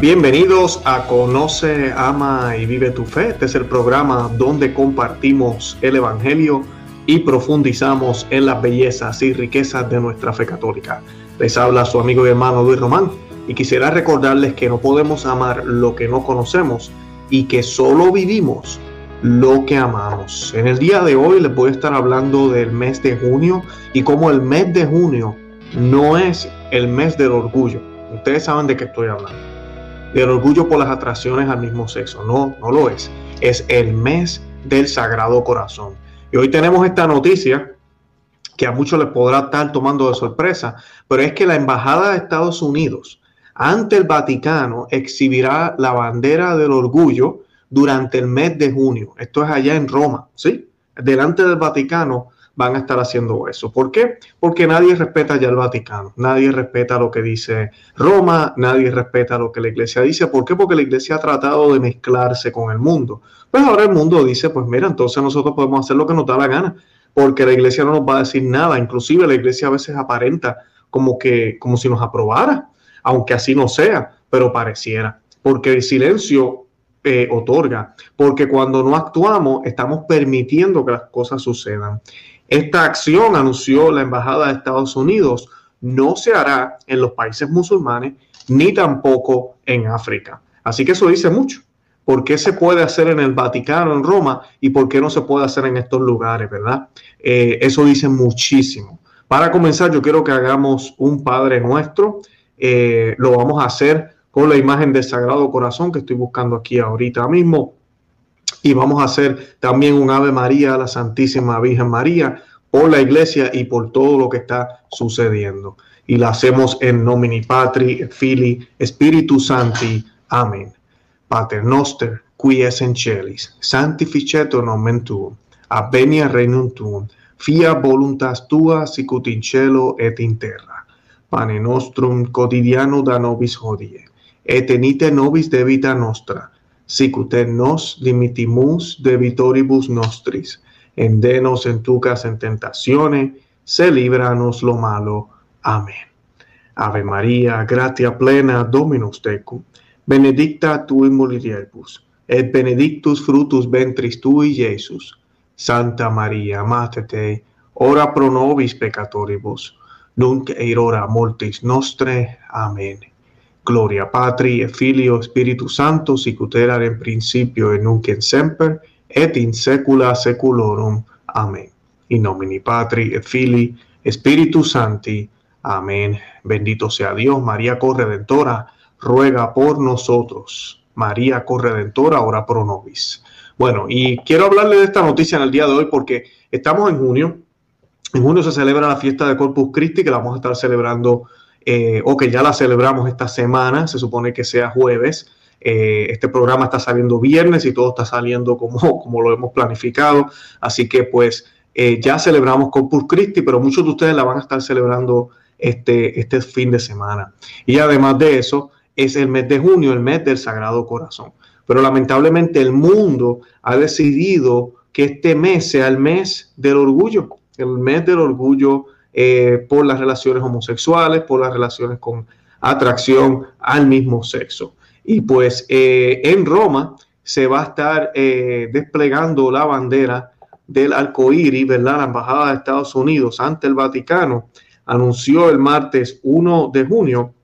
Bienvenidos a Conoce, Ama y Vive tu Fe. Este es el programa donde compartimos el Evangelio y profundizamos en las bellezas y riquezas de nuestra fe católica. Les habla su amigo y hermano Luis Román y quisiera recordarles que no podemos amar lo que no conocemos y que solo vivimos lo que amamos. En el día de hoy les voy a estar hablando del mes de junio y cómo el mes de junio no es el mes del orgullo. Ustedes saben de qué estoy hablando del orgullo por las atracciones al mismo sexo. No, no lo es. Es el mes del Sagrado Corazón. Y hoy tenemos esta noticia que a muchos les podrá estar tomando de sorpresa, pero es que la Embajada de Estados Unidos ante el Vaticano exhibirá la bandera del orgullo durante el mes de junio. Esto es allá en Roma, ¿sí? Delante del Vaticano van a estar haciendo eso. ¿Por qué? Porque nadie respeta ya el Vaticano, nadie respeta lo que dice Roma, nadie respeta lo que la iglesia dice. ¿Por qué? Porque la iglesia ha tratado de mezclarse con el mundo. Pues ahora el mundo dice, pues mira, entonces nosotros podemos hacer lo que nos da la gana, porque la iglesia no nos va a decir nada. Inclusive la iglesia a veces aparenta como que, como si nos aprobara, aunque así no sea, pero pareciera. Porque el silencio eh, otorga, porque cuando no actuamos estamos permitiendo que las cosas sucedan. Esta acción, anunció la Embajada de Estados Unidos, no se hará en los países musulmanes ni tampoco en África. Así que eso dice mucho. ¿Por qué se puede hacer en el Vaticano, en Roma, y por qué no se puede hacer en estos lugares, verdad? Eh, eso dice muchísimo. Para comenzar, yo quiero que hagamos un Padre Nuestro. Eh, lo vamos a hacer con la imagen del Sagrado Corazón que estoy buscando aquí ahorita mismo y vamos a hacer también un Ave María a la Santísima Virgen María por la iglesia y por todo lo que está sucediendo. Y la hacemos en nomini Patri, Fili, Spiritu Santi. Amén. Pater noster, qui es en celis, sanctificetur nomen tuum, avenia regnum tuum, fia voluntas tua sicut in cielo et in terra. Pane nostrum quotidiano da nobis hodie, et enite nobis debita nostra, sicute nos dimitimus debitoribus nostris, endenos en tucas en tentaciones, se libranos lo malo. Amén. Ave María, gratia plena, Dominus tecum, benedicta tu in mulieribus, et benedictus fructus ventris tui, Iesus. Santa María, Mater Dei, ora pro nobis peccatoribus, nunc et hora mortis nostre. Amén. Gloria Patri Filio Spiritu Santo, sicut erat in principio et nunc et semper, et in saecula saeculorum. Amén. In nomine Patri et Filii Spiritu Santi. Amén. Bendito sea Dios, María Corredentora, ruega por nosotros. María Corredentora, ora pro nobis. Bueno, y quiero hablarle de esta noticia en el día de hoy porque estamos en junio. En junio se celebra la fiesta de Corpus Christi, que la vamos a estar celebrando eh, o que ya la celebramos esta semana, se supone que sea jueves. Eh, este programa está saliendo viernes y todo está saliendo como, como lo hemos planificado. Así que pues eh, ya celebramos Corpus Christi, pero muchos de ustedes la van a estar celebrando este, este fin de semana. Y además de eso, es el mes de junio, el mes del Sagrado Corazón. Pero lamentablemente el mundo ha decidido que este mes sea el mes del orgullo, el mes del orgullo eh, por las relaciones homosexuales, por las relaciones con atracción al mismo sexo. Y pues eh, en Roma se va a estar eh, desplegando la bandera del arcoíris, ¿verdad? La Embajada de Estados Unidos ante el Vaticano anunció el martes 1 de junio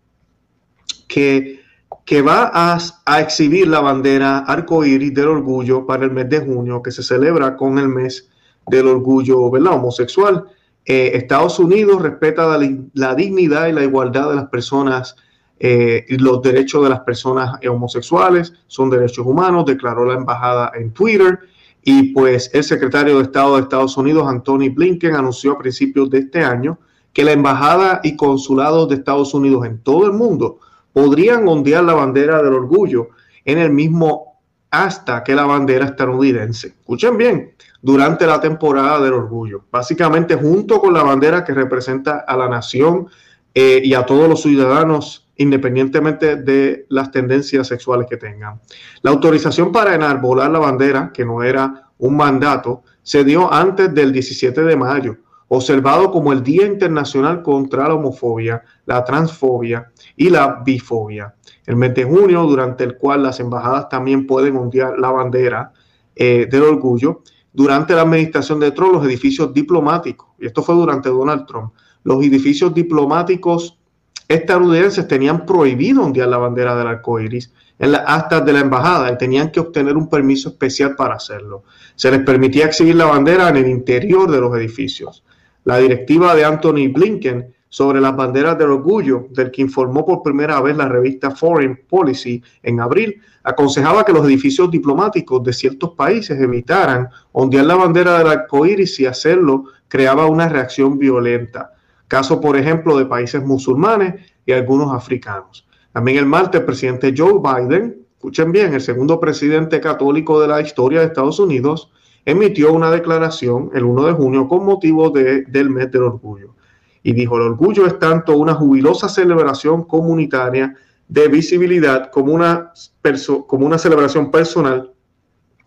que, que va a, a exhibir la bandera arcoíris del orgullo para el mes de junio, que se celebra con el mes del orgullo, ¿verdad? Homosexual. Eh, Estados Unidos respeta la, dignidad y la igualdad de las personas eh, y los derechos de las personas homosexuales, son derechos humanos, declaró la embajada en Twitter. Y pues el secretario de Estado de Estados Unidos, Anthony Blinken, anunció a principios de este año que la embajada y consulados de Estados Unidos en todo el mundo podrían ondear la bandera del orgullo en el mismo hasta que la bandera estadounidense. Escuchen bien, durante la temporada del orgullo, básicamente junto con la bandera que representa a la nación eh, y a todos los ciudadanos independientemente de las tendencias sexuales que tengan. La autorización para enarbolar la bandera, que no era un mandato, se dio antes del 17 de mayo, observado como el Día Internacional contra la Homofobia, la Transfobia y la Bifobia. El mes de junio, durante el cual las embajadas también pueden ondear la bandera eh, del orgullo. Durante la administración de Trump, los edificios diplomáticos, y esto fue durante Donald Trump, los edificios diplomáticos estadounidenses tenían prohibido ondear la bandera del arco iris en las actas de la embajada y tenían que obtener un permiso especial para hacerlo. Se les permitía exhibir la bandera en el interior de los edificios. La directiva de Anthony Blinken sobre las banderas del orgullo, del que informó por primera vez la revista Foreign Policy en abril, aconsejaba que los edificios diplomáticos de ciertos países evitaran ondear la bandera del arco iris y hacerlo creaba una reacción violenta. Caso, por ejemplo, de países musulmanes y algunos africanos. También el martes, el presidente Joe Biden, escuchen bien, el segundo presidente católico de la historia de Estados Unidos, emitió una declaración el 1 de junio con motivo del mes del orgullo. Y dijo, el orgullo es tanto una jubilosa celebración comunitaria de visibilidad como una, como una celebración personal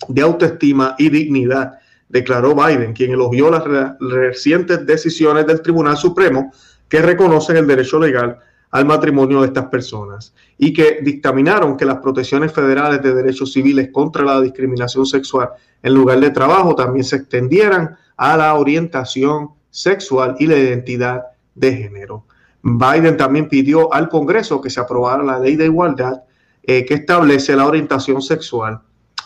de autoestima y dignidad, declaró Biden, quien elogió las recientes decisiones del Tribunal Supremo que reconocen el derecho legal al matrimonio de estas personas y que dictaminaron que las protecciones federales de derechos civiles contra la discriminación sexual en lugar de trabajo también se extendieran a la orientación sexual y la identidad de género. Biden también pidió al Congreso que se aprobara la ley de igualdad eh, que establece la orientación sexual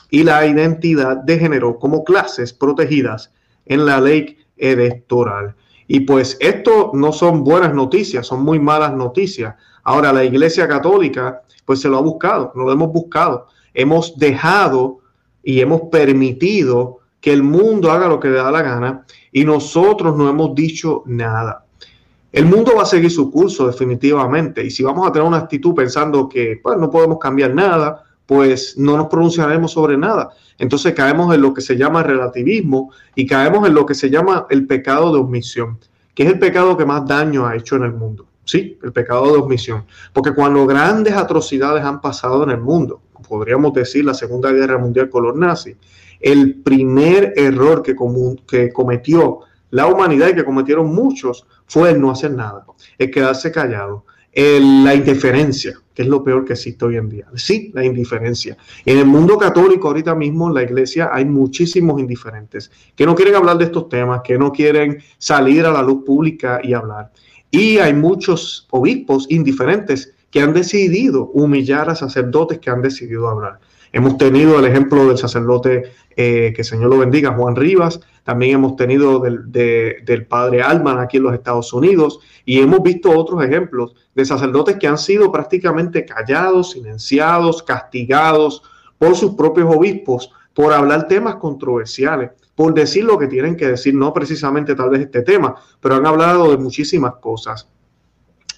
y la identidad de género como clases protegidas en la ley electoral. Y pues esto no son buenas noticias, son muy malas noticias. Ahora la Iglesia Católica pues se lo ha buscado, no lo hemos buscado. Hemos dejado y hemos permitido que el mundo haga lo que le da la gana y nosotros no hemos dicho nada. El mundo va a seguir su curso definitivamente y si vamos a tener una actitud pensando que pues, no podemos cambiar nada, pues no nos pronunciaremos sobre nada. Entonces caemos en lo que se llama relativismo y caemos en lo que se llama el pecado de omisión, que es el pecado que más daño ha hecho en el mundo. Sí, el pecado de omisión. Porque cuando grandes atrocidades han pasado en el mundo, podríamos decir la Segunda Guerra Mundial con los nazis, el primer error que, cometió la humanidad y que cometieron muchos fue el no hacer nada, el quedarse callado, la indiferencia, que es lo peor que existe hoy en día. Sí, la indiferencia. En el mundo católico ahorita mismo, en la iglesia, hay muchísimos indiferentes que no quieren hablar de estos temas, que no quieren salir a la luz pública y hablar. Y hay muchos obispos indiferentes que han decidido humillar a sacerdotes que han decidido hablar. Hemos tenido el ejemplo del sacerdote, eh, que el Señor lo bendiga, Juan Rivas, también hemos tenido del, del padre Alman aquí en los Estados Unidos y hemos visto otros ejemplos de sacerdotes que han sido prácticamente callados, silenciados, castigados por sus propios obispos por hablar temas controversiales, por decir lo que tienen que decir, no precisamente tal vez este tema, pero han hablado de muchísimas cosas.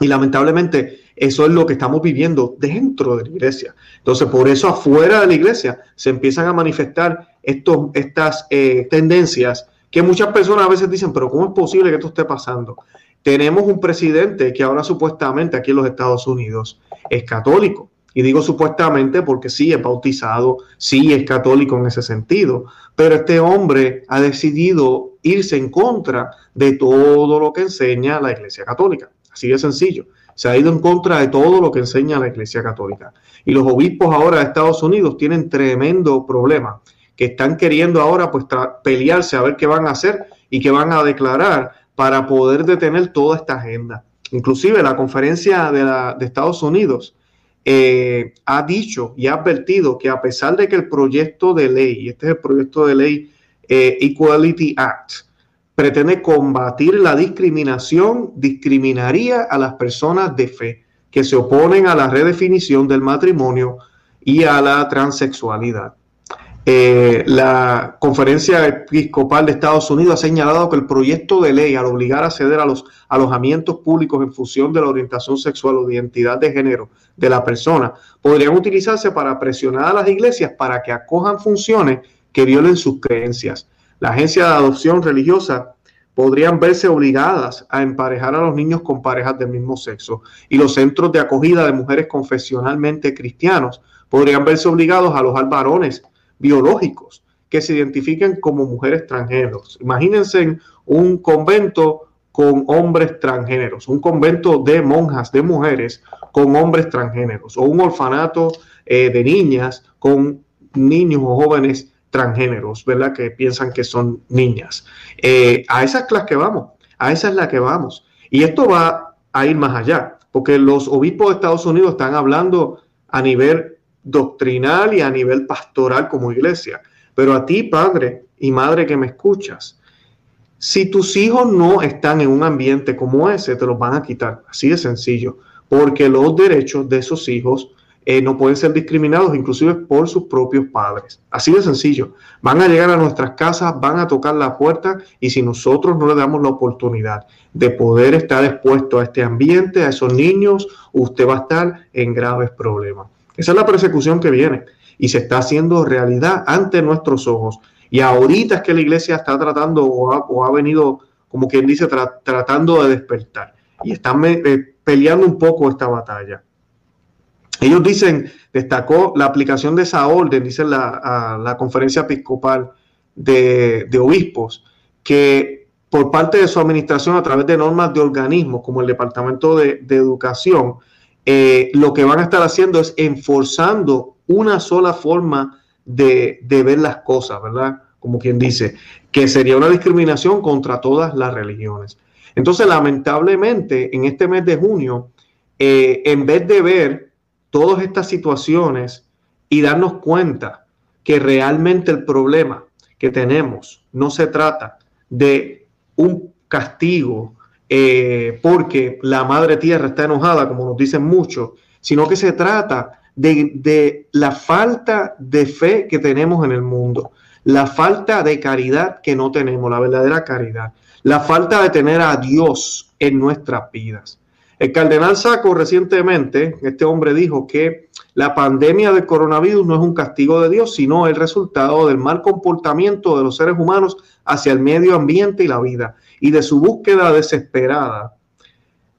Y lamentablemente eso es lo que estamos viviendo dentro de la iglesia. Entonces, por eso afuera de la iglesia se empiezan a manifestar estos, estas eh, tendencias que muchas personas a veces dicen, pero ¿cómo es posible que esto esté pasando? Tenemos un presidente que ahora supuestamente aquí en los Estados Unidos es católico. Y digo supuestamente porque sí es bautizado, sí es católico en ese sentido. Pero este hombre ha decidido irse en contra de todo lo que enseña la Iglesia Católica. Así de sencillo. Se ha ido en contra de todo lo que enseña la Iglesia Católica. Y los obispos ahora de Estados Unidos tienen tremendo problema, que están queriendo ahora pues pelearse a ver qué van a hacer y qué van a declarar para poder detener toda esta agenda. Inclusive la conferencia de, la, de Estados Unidos eh, ha dicho y ha advertido que a pesar de que el proyecto de ley, y este es el proyecto de ley eh, Equality Act, pretende combatir la discriminación, discriminaría a las personas de fe que se oponen a la redefinición del matrimonio y a la transexualidad. Eh, la Conferencia Episcopal de Estados Unidos ha señalado que el proyecto de ley al obligar a ceder a los alojamientos públicos en función de la orientación sexual o de identidad de género de la persona podrían utilizarse para presionar a las iglesias para que acojan funciones que violen sus creencias. La agencia de adopción religiosa podrían verse obligadas a emparejar a los niños con parejas del mismo sexo y los centros de acogida de mujeres confesionalmente cristianos podrían verse obligados a alojar varones biológicos que se identifiquen como mujeres transgéneros. Imagínense un convento con hombres transgéneros, un convento de monjas, de mujeres con hombres transgéneros, o un orfanato eh, de niñas con niños o jóvenes transgéneros, ¿verdad? Que piensan que son niñas. Eh, a esa es la que vamos, a esa es la que vamos. Y esto va a ir más allá, porque los obispos de Estados Unidos están hablando a nivel doctrinal y a nivel pastoral como iglesia. Pero a ti, padre y madre que me escuchas, si tus hijos no están en un ambiente como ese, te los van a quitar. Así de sencillo. Porque los derechos de esos hijos eh, no pueden ser discriminados, inclusive por sus propios padres. Así de sencillo. Van a llegar a nuestras casas, van a tocar la puerta y si nosotros no le damos la oportunidad de poder estar expuesto a este ambiente, a esos niños, usted va a estar en graves problemas. Esa es la persecución que viene y se está haciendo realidad ante nuestros ojos. Y ahorita es que la iglesia está tratando o ha, venido, como quien dice, tratando de despertar. Y están eh, peleando un poco esta batalla. Ellos dicen, destacó la aplicación de esa orden, dice la, la conferencia episcopal de, obispos, que por parte de su administración a través de normas de organismos como el Departamento de, Educación, eh, lo que van a estar haciendo es enforzando una sola forma de, ver las cosas, ¿verdad? Como quien dice, que sería una discriminación contra todas las religiones. Entonces, lamentablemente, en este mes de junio, eh, en vez de ver todas estas situaciones y darnos cuenta que realmente el problema que tenemos no se trata de un castigo eh, porque la madre tierra está enojada, como nos dicen muchos, sino que se trata de, la falta de fe que tenemos en el mundo, la falta de caridad que no tenemos, la verdadera caridad, la falta de tener a Dios en nuestras vidas. El cardenal Saco recientemente, este hombre dijo que la pandemia del coronavirus no es un castigo de Dios, sino el resultado del mal comportamiento de los seres humanos hacia el medio ambiente y la vida, y de su búsqueda desesperada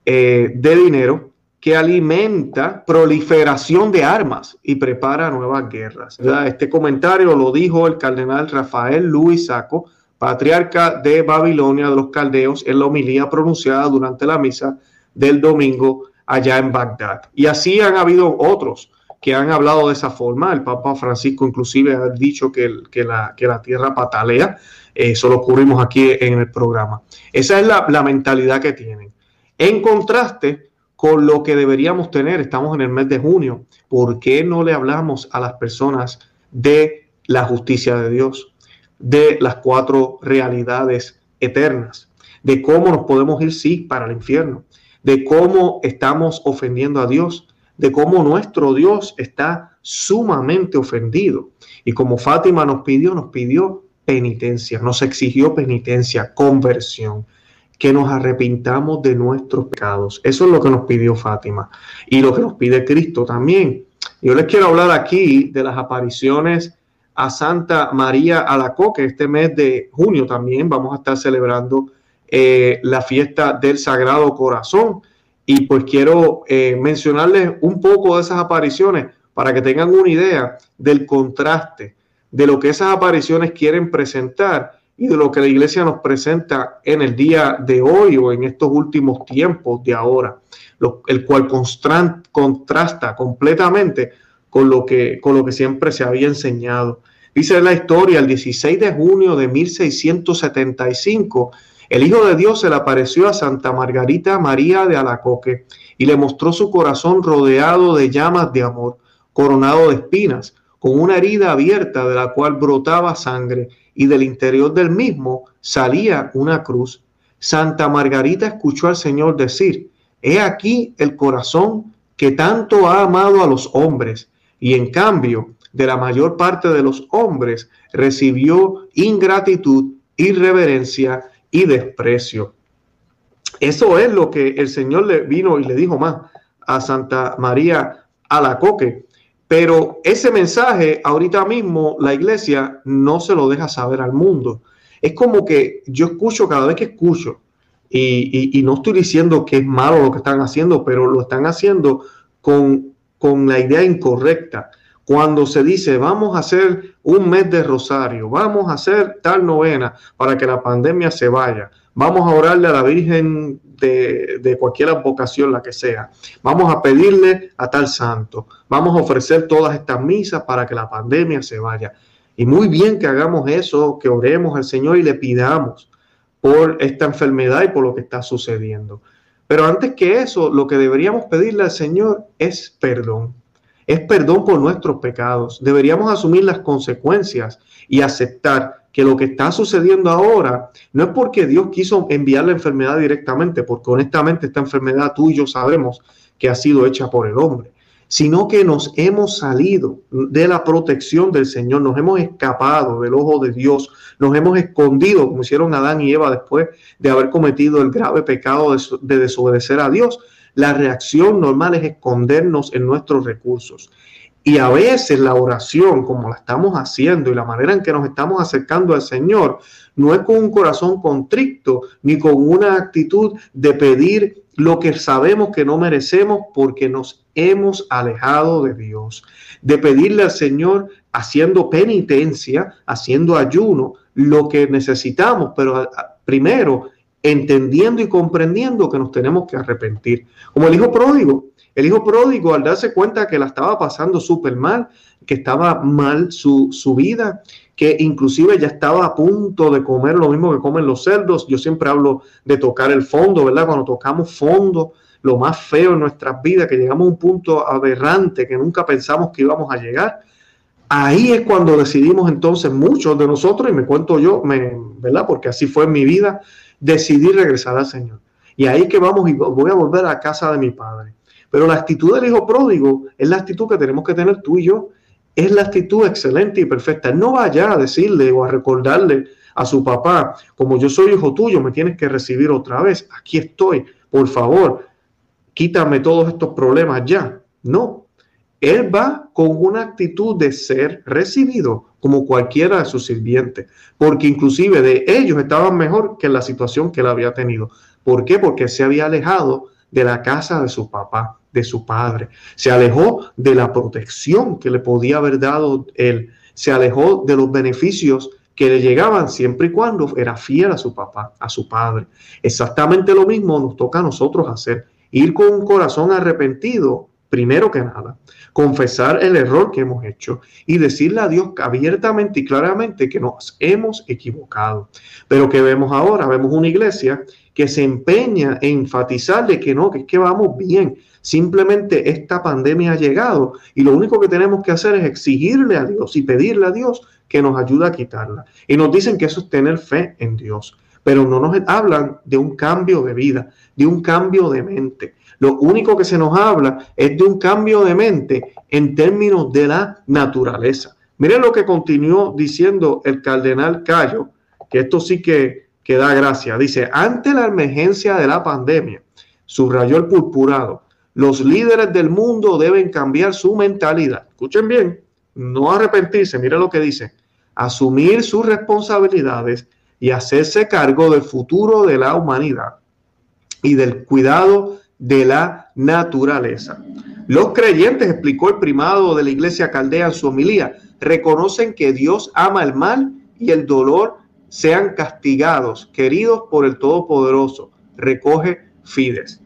eh, de dinero que alimenta proliferación de armas y prepara nuevas guerras. Este comentario lo dijo el cardenal Rafael Luis Saco, patriarca de Babilonia de los caldeos, en la homilía pronunciada durante la misa del domingo allá en Bagdad. Y así han habido otros que han hablado de esa forma. El Papa Francisco inclusive ha dicho que, la, que la, tierra patalea. Eso lo cubrimos aquí en el programa. Esa es la, la mentalidad que tienen. En contraste, con lo que deberíamos tener. Estamos en el mes de junio. ¿Por qué no le hablamos a las personas de la justicia de Dios, de las cuatro realidades eternas, de cómo nos podemos ir, sí, para el infierno, de cómo estamos ofendiendo a Dios, de cómo nuestro Dios está sumamente ofendido? Y como Fátima nos pidió, nos pidió penitencia, nos exigió penitencia, conversión que nos arrepintamos de nuestros pecados. Eso es lo que nos pidió Fátima y lo que nos pide Cristo también. Yo les quiero hablar aquí de las apariciones a Santa María Alacoque. Este mes de junio también vamos a estar celebrando eh, la fiesta del Sagrado Corazón. Y pues quiero eh, mencionarles un poco de esas apariciones para que tengan una idea del contraste de lo que esas apariciones quieren presentar y de lo que la iglesia nos presenta en el día de hoy o en estos últimos tiempos de ahora, el cual contrasta completamente con lo, que, con lo que siempre se había enseñado. Dice la historia, el 16 de junio de 1675, el Hijo de Dios se le apareció a Santa Margarita María de Alacoque y le mostró su corazón rodeado de llamas de amor, coronado de espinas, con una herida abierta de la cual brotaba sangre y del interior del mismo salía una cruz. Santa Margarita escuchó al Señor decir, He aquí el corazón que tanto ha amado a los hombres, y en cambio de la mayor parte de los hombres recibió ingratitud, irreverencia y desprecio. Eso es lo que el Señor le vino y le dijo más a Santa María Alacoque. Pero ese mensaje ahorita mismo la iglesia no se lo deja saber al mundo. Es como que yo escucho cada vez que escucho, y, no estoy diciendo que es malo lo que están haciendo, pero lo están haciendo con, con la idea incorrecta. Cuando se dice vamos a hacer un mes de rosario, vamos a hacer tal novena para que la pandemia se vaya, vamos a orarle a la Virgen de, de, cualquier vocación, la que sea, vamos a pedirle a tal santo, vamos a ofrecer todas estas misas para que la pandemia se vaya. Y muy bien que hagamos eso, que oremos al Señor y le pidamos por esta enfermedad y por lo que está sucediendo. Pero antes que eso, lo que deberíamos pedirle al Señor es perdón es perdón por nuestros pecados. Deberíamos asumir las consecuencias y aceptar que lo que está sucediendo ahora no es porque Dios quiso enviar la enfermedad directamente, porque honestamente esta enfermedad tú y yo sabemos que ha sido hecha por el hombre, sino que nos hemos salido de la protección del Señor, nos hemos escapado del ojo de Dios, nos hemos escondido, como hicieron Adán y Eva después de haber cometido el grave pecado de desobedecer a Dios la reacción normal es escondernos en nuestros recursos. Y a veces la oración, como la estamos haciendo y la manera en que nos estamos acercando al Señor, no es con un corazón contrito ni con una actitud de pedir lo que sabemos que no merecemos porque nos hemos alejado de Dios. De pedirle al Señor haciendo penitencia, haciendo ayuno, lo que necesitamos, pero primero entendiendo y comprendiendo que nos tenemos que arrepentir. Como el hijo pródigo. El hijo pródigo al darse cuenta que la estaba pasando súper mal, que estaba mal su, su, vida, que inclusive ya estaba a punto de comer lo mismo que comen los cerdos. Yo siempre hablo de tocar el fondo, ¿verdad? Cuando tocamos fondo, lo más feo en nuestras vidas, que llegamos a un punto aberrante que nunca pensamos que íbamos a llegar. Ahí es cuando decidimos entonces muchos de nosotros, y me cuento yo, me, ¿verdad? Porque así fue mi vida, decidí regresar al Señor. Y ahí que vamos y voy a volver a casa de mi padre. Pero la actitud del hijo pródigo es la actitud que tenemos que tener tú y yo. Es la actitud excelente y perfecta. No vaya a decirle o a recordarle a su papá, como yo soy hijo tuyo, me tienes que recibir otra vez. Aquí estoy. Por favor, quítame todos estos problemas ya. No. Él va con una actitud de ser recibido como cualquiera de sus sirvientes, porque inclusive de ellos estaban mejor que la situación que él había tenido. ¿Por qué? Porque se había alejado de la casa de su papá, de su padre. Se alejó de la protección que le podía haber dado él. Se alejó de los beneficios que le llegaban siempre y cuando era fiel a su papá, a su padre. Exactamente lo mismo nos toca a nosotros hacer. Ir con un corazón arrepentido, primero que nada confesar el error que hemos hecho y decirle a Dios abiertamente y claramente que nos hemos equivocado. Pero que vemos ahora, vemos una iglesia que se empeña en enfatizarle que no, que es que vamos bien. Simplemente esta pandemia ha llegado y lo único que tenemos que hacer es exigirle a Dios y pedirle a Dios que nos ayude a quitarla. Y nos dicen que eso es tener fe en Dios, pero no nos hablan de un cambio de vida, de un cambio de mente. Lo único que se nos habla es de un cambio de mente en términos de la naturaleza. Miren lo que continuó diciendo el cardenal Cayo, que esto sí que, que da gracia. Dice, ante la emergencia de la pandemia, subrayó el purpurado, los líderes del mundo deben cambiar su mentalidad. Escuchen bien, no arrepentirse, miren lo que dice, asumir sus responsabilidades y hacerse cargo del futuro de la humanidad y del cuidado de la naturaleza. Los creyentes, explicó el primado de la iglesia caldea en su homilía, reconocen que Dios ama el mal y el dolor sean castigados, queridos por el Todopoderoso. Recoge Fides.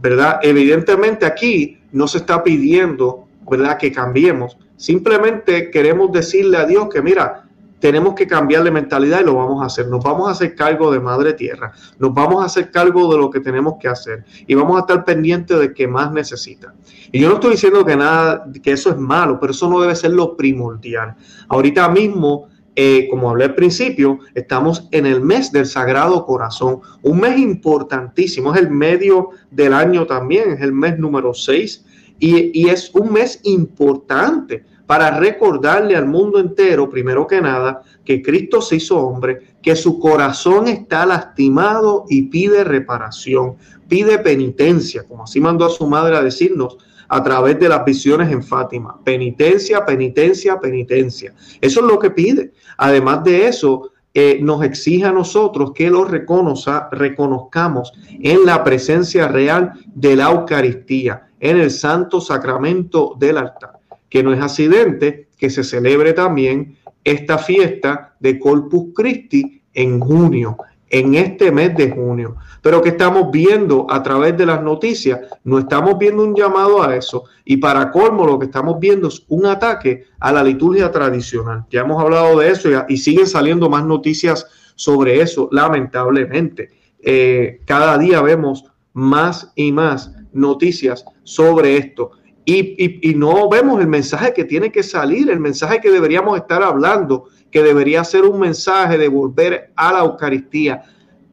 ¿Verdad? Evidentemente aquí no se está pidiendo, ¿verdad?, que cambiemos. Simplemente queremos decirle a Dios que, mira, tenemos que cambiar de mentalidad y lo vamos a hacer. Nos vamos a hacer cargo de Madre Tierra, nos vamos a hacer cargo de lo que tenemos que hacer y vamos a estar pendientes de que más necesita. Y yo no estoy diciendo que nada, que eso es malo, pero eso no debe ser lo primordial. Ahorita mismo, eh, como hablé al principio, estamos en el mes del Sagrado Corazón, un mes importantísimo, es el medio del año también, es el mes número 6 y, y es un mes importante para recordarle al mundo entero, primero que nada, que Cristo se hizo hombre, que su corazón está lastimado y pide reparación, pide penitencia, como así mandó a su madre a decirnos a través de las visiones en Fátima. Penitencia, penitencia, penitencia. Eso es lo que pide. Además de eso, eh, nos exige a nosotros que lo reconozcamos en la presencia real de la Eucaristía, en el santo sacramento del altar que no es accidente que se celebre también esta fiesta de Corpus Christi en junio, en este mes de junio. Pero que estamos viendo a través de las noticias, no estamos viendo un llamado a eso. Y para colmo, lo que estamos viendo es un ataque a la liturgia tradicional. Ya hemos hablado de eso y, siguen saliendo más noticias sobre eso, lamentablemente. Eh, cada día vemos más y más noticias sobre esto. Y, no vemos el mensaje que tiene que salir, el mensaje que deberíamos estar hablando, que debería ser un mensaje de volver a la Eucaristía.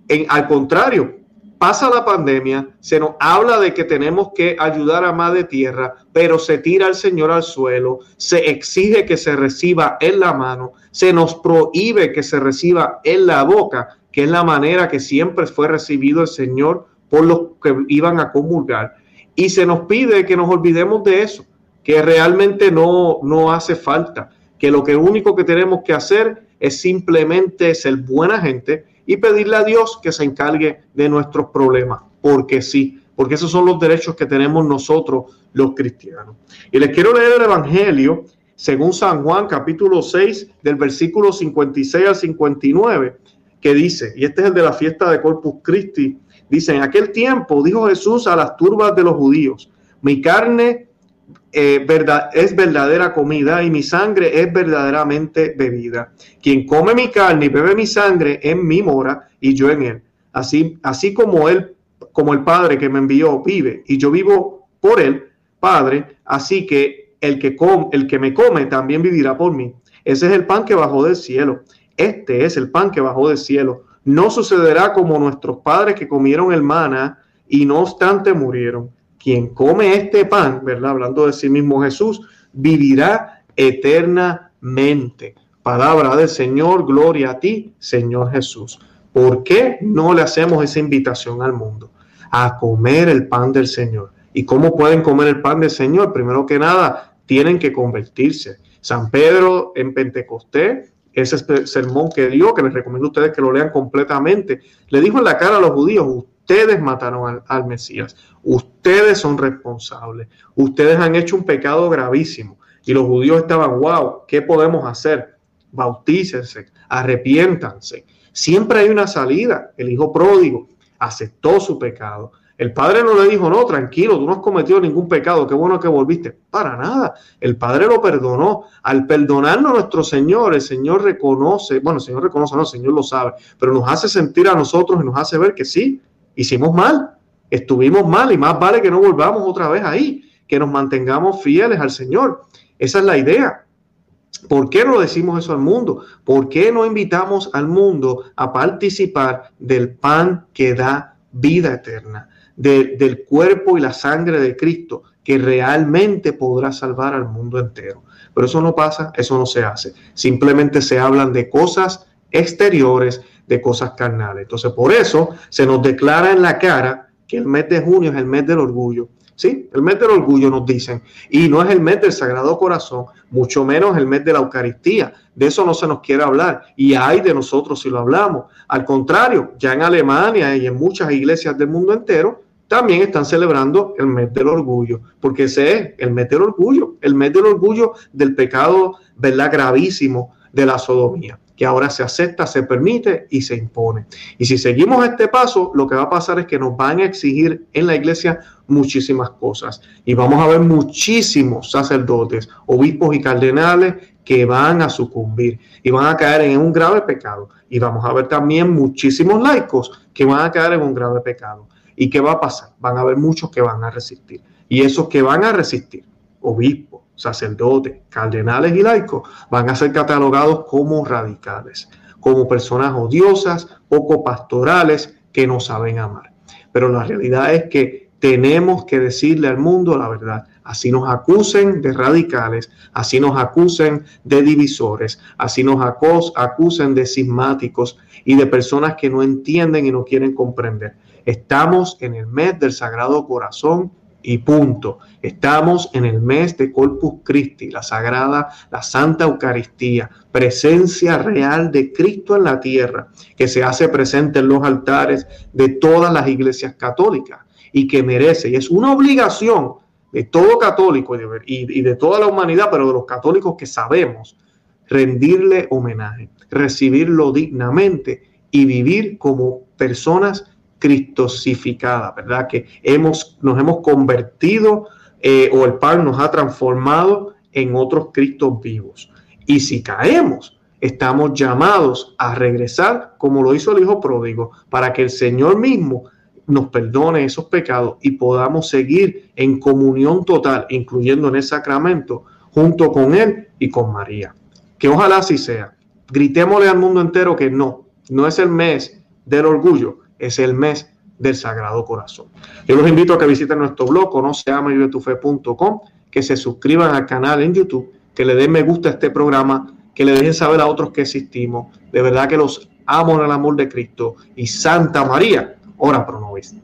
En, al contrario, pasa la pandemia, se nos habla de que tenemos que ayudar a Madre Tierra, pero se tira al Señor al suelo, se exige que se reciba en la mano, se nos prohíbe que se reciba en la boca, que es la manera que siempre fue recibido el Señor por los que iban a comulgar. Y se nos pide que nos olvidemos de eso, que realmente no, no hace falta, que lo que único que tenemos que hacer es simplemente ser buena gente y pedirle a Dios que se encargue de nuestros problemas, porque sí, porque esos son los derechos que tenemos nosotros los cristianos. Y les quiero leer el Evangelio según San Juan capítulo 6 del versículo 56 al 59, que dice, y este es el de la fiesta de Corpus Christi, dice, en aquel tiempo dijo Jesús a las turbas de los judíos, mi carne eh, es verdadera comida y mi sangre es verdaderamente bebida. Quien come mi carne y bebe mi sangre en mi mora y yo en él. Así, así como él, como el Padre que me envió vive y yo vivo por él, Padre, así que el que, el que me come también vivirá por mí. Ese es el pan que bajó del cielo. Este es el pan que bajó del cielo. No sucederá como nuestros padres que comieron el maná y no obstante murieron quien come este pan, ¿verdad? Hablando de sí mismo Jesús, vivirá eternamente. Palabra del Señor, gloria a ti, Señor Jesús. ¿Por qué no le hacemos esa invitación al mundo? A comer el pan del Señor. ¿Y cómo pueden comer el pan del Señor? Primero que nada, tienen que convertirse. San Pedro en Pentecostés, ese sermón que dio, que les recomiendo a ustedes que lo lean completamente, le dijo en la cara a los judíos, ustedes mataron al, Mesías, ustedes son responsables, ustedes han hecho un pecado gravísimo. Y los judíos estaban, wow, ¿qué podemos hacer? Bautícense, arrepiéntanse. Siempre hay una salida. El hijo pródigo aceptó su pecado. El padre no le dijo, no, tranquilo, tú no has cometido ningún pecado, qué bueno que volviste. Para nada. El padre lo perdonó. Al perdonarnos nuestro Señor, el Señor reconoce, bueno, el Señor reconoce, no, el Señor lo sabe, pero nos hace sentir a nosotros y nos hace ver que sí, hicimos mal, estuvimos mal y más vale que no volvamos otra vez ahí, que nos mantengamos fieles al Señor. Esa es la idea. ¿Por qué no decimos eso al mundo? ¿Por qué no invitamos al mundo a participar del pan que da vida eterna, del cuerpo y la sangre de Cristo, que realmente podrá salvar al mundo entero? Pero eso no pasa, eso no se hace. Simplemente se hablan de cosas exteriores, de cosas carnales. Entonces, por eso se nos declara en la cara que el mes de junio es el mes del orgullo. Sí, el mes del orgullo nos dicen. Y no es el mes del Sagrado Corazón, mucho menos el mes de la Eucaristía. De eso no se nos quiere hablar. Y hay de nosotros si lo hablamos. Al contrario, ya en Alemania y en muchas iglesias del mundo entero, también están celebrando el mes del orgullo, porque ese es el mes del orgullo, el mes del orgullo del pecado, ¿verdad? Gravísimo de la sodomía que ahora se acepta, se permite y se impone. Y si seguimos este paso, lo que va a pasar es que nos van a exigir en la iglesia muchísimas cosas. Y vamos a ver muchísimos sacerdotes, obispos y cardenales que van a sucumbir y van a caer en un grave pecado. Y vamos a ver también muchísimos laicos que van a caer en un grave pecado. ¿Y qué va a pasar? Van a haber muchos que van a resistir. Y esos que van a resistir, obispos, sacerdotes, cardenales y laicos van a ser catalogados como radicales, como personas odiosas, poco pastorales, que no saben amar. Pero la realidad es que tenemos que decirle al mundo la verdad. Así nos acusen de radicales, así nos acusen de divisores, así nos acusen de sismáticos y de personas que no entienden y no quieren comprender. Estamos en el mes del Sagrado Corazón y punto. Estamos en el mes de Corpus Christi, la sagrada, la Santa Eucaristía, presencia real de Cristo en la tierra, que se hace presente en los altares de todas las iglesias católicas y que merece, y es una obligación de todo católico y de, toda la humanidad, pero de los católicos que sabemos, rendirle homenaje, recibirlo dignamente y vivir como personas cristosificadas, ¿verdad? Que hemos, nos hemos convertido eh, o el pan nos ha transformado en otros Cristos vivos. Y si caemos, estamos llamados a regresar como lo hizo el Hijo Pródigo, para que el Señor mismo nos perdone esos pecados y podamos seguir en comunión total, incluyendo en el sacramento, junto con Él y con María. Que ojalá así sea. Gritémosle al mundo entero que no, no es el mes del orgullo, es el mes del Sagrado Corazón. Yo los invito a que visiten nuestro blog, conoceamavivetufe.com, que se suscriban al canal en YouTube, que le den me gusta a este programa, que le dejen saber a otros que existimos. De verdad que los amo en el amor de Cristo. Y Santa María, ora pro nobis.